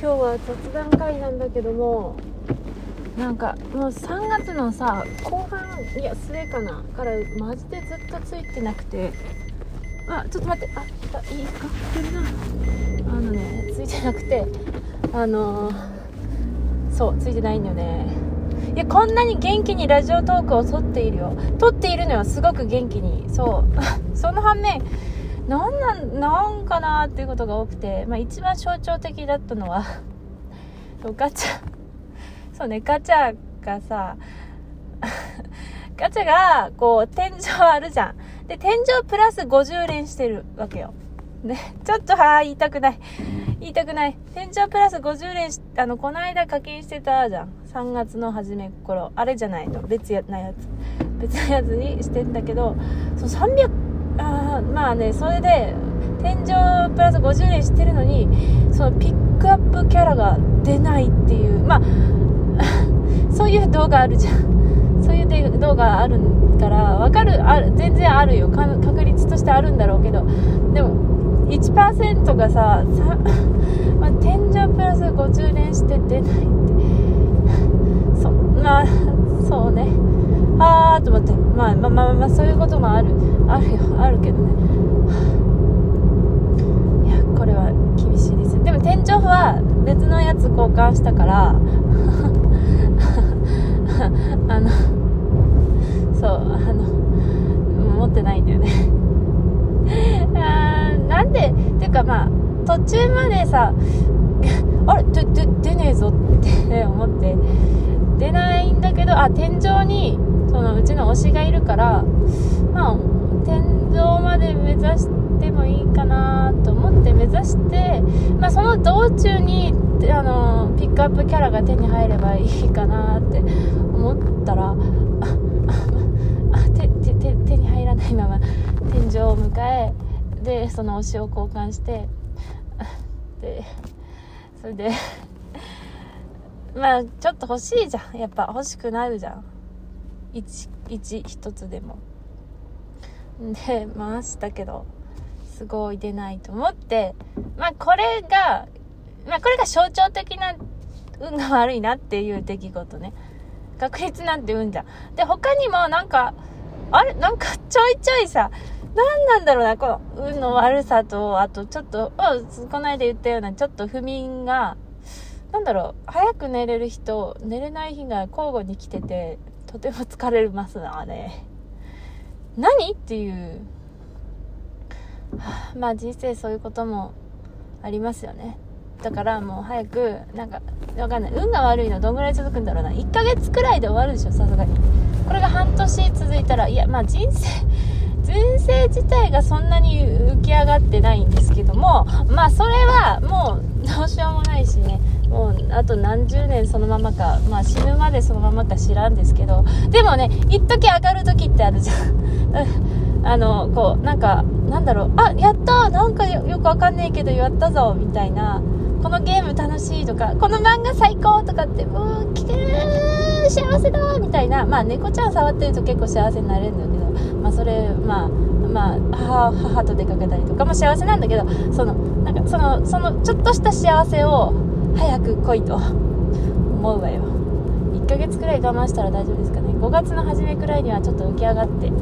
今日は雑談会なんだけどもなんかもう3月のさ後半いや末かなからマジでずっとついてなくてあちょっと待ってああいいかってなあのねついてなくてあのー、そうついてないんだよね。いやこんなに元気にラジオトークを撮っているよ。撮っているのよすごく元気にそう。その反面なんなんなんかなっていうことが多くて、まあ、一番象徴的だったのはガチャそうねガチャがさ ガチャがこう天井あるじゃん。で天井プラス50連してるわけよ。ねちょっとはあ言いたくない。言いたくない。天井プラス50連あのこの間課金してたじゃん。3月の初め頃。あれじゃないの。別やなやつ。別のやつにしてんだけどそう300あまあねそれで天井プラス50円してるのにそのピックアップキャラが出ないっていうまあ そういう動画あるじゃん。そういう動画あるから分かるあ全然あるよ。確率としてあるんだろうけど。でも1%がささ、まあ、天井プラス50連して出ないって。そまあそうね。ああと思って、まあ、まあまあまあそういうこともある。あるよあるけどね。いやこれは厳しいです。でも天井は別のやつ交換したから あのそうあの持ってないんだよね。あなんで？っていうかまあ途中までさあれ？でで出ねえぞって思って出ないんだけどあ天井にそのうちの推しがいるからまあ天井まで目指してもいいかなと思って目指して、まあ、その道中にあのピックアップキャラが手に入ればいいかなって思ったら あ手手手手に入らないまま天井を迎えでその推しを交換して でそれでまあちょっと欲しいじゃん。やっぱ欲しくなるじゃん。1つでも。で回したけどすごい出ないと思ってまあこれがまあこれが象徴的な運が悪いなっていう出来事ね。確率なんて運じゃん。で他にもなんかあれ？なんかちょいちょいさ何なんだろうなこの運の悪さとあとちょっとこの間言ったようなちょっと不眠がなんだろう早く寝れる日と寝れない日が交互に来ててとても疲れますなね。何？っていう、まあ人生そういうこともありますよね。だからもう早くなんかわかんない。運が悪いのどんぐらい続くんだろうな。1ヶ月くらいで終わるでしょさすがに。これが半年続いたら。いやまあ人生 人生自体がそんなに浮き上がってないんですけどもまあそれはもうどうしようもないしね。もうあと何十年そのままか、まあ、死ぬまでそのままか知らんですけど。でもね一時上がる時ってあるじゃん。あのこうなんかなんだろう。あやったなんかよくわかんないけどやったぞ。みたいな。このゲーム楽しいとか。この漫画最高とかってもう聞ける幸せだみたいな。まあ猫ちゃん触ってると結構幸せになれるんだけど。まあそれまあまあ母母と出かけたりとかも幸せなんだけど。そのなんかそのそのちょっとした幸せを早く来いと。思うわよ。1ヶ月くらい我慢したら大丈夫ですかね。5月の初めくらいにはちょっと浮き上がってき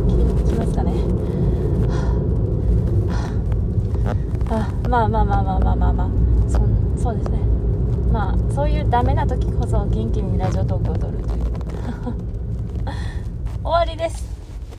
ますかね。あまあまあまあまあまあまあまあ。そそうですね。まあそういうダメな時こそ元気にラジオトークを撮るという。終わりです。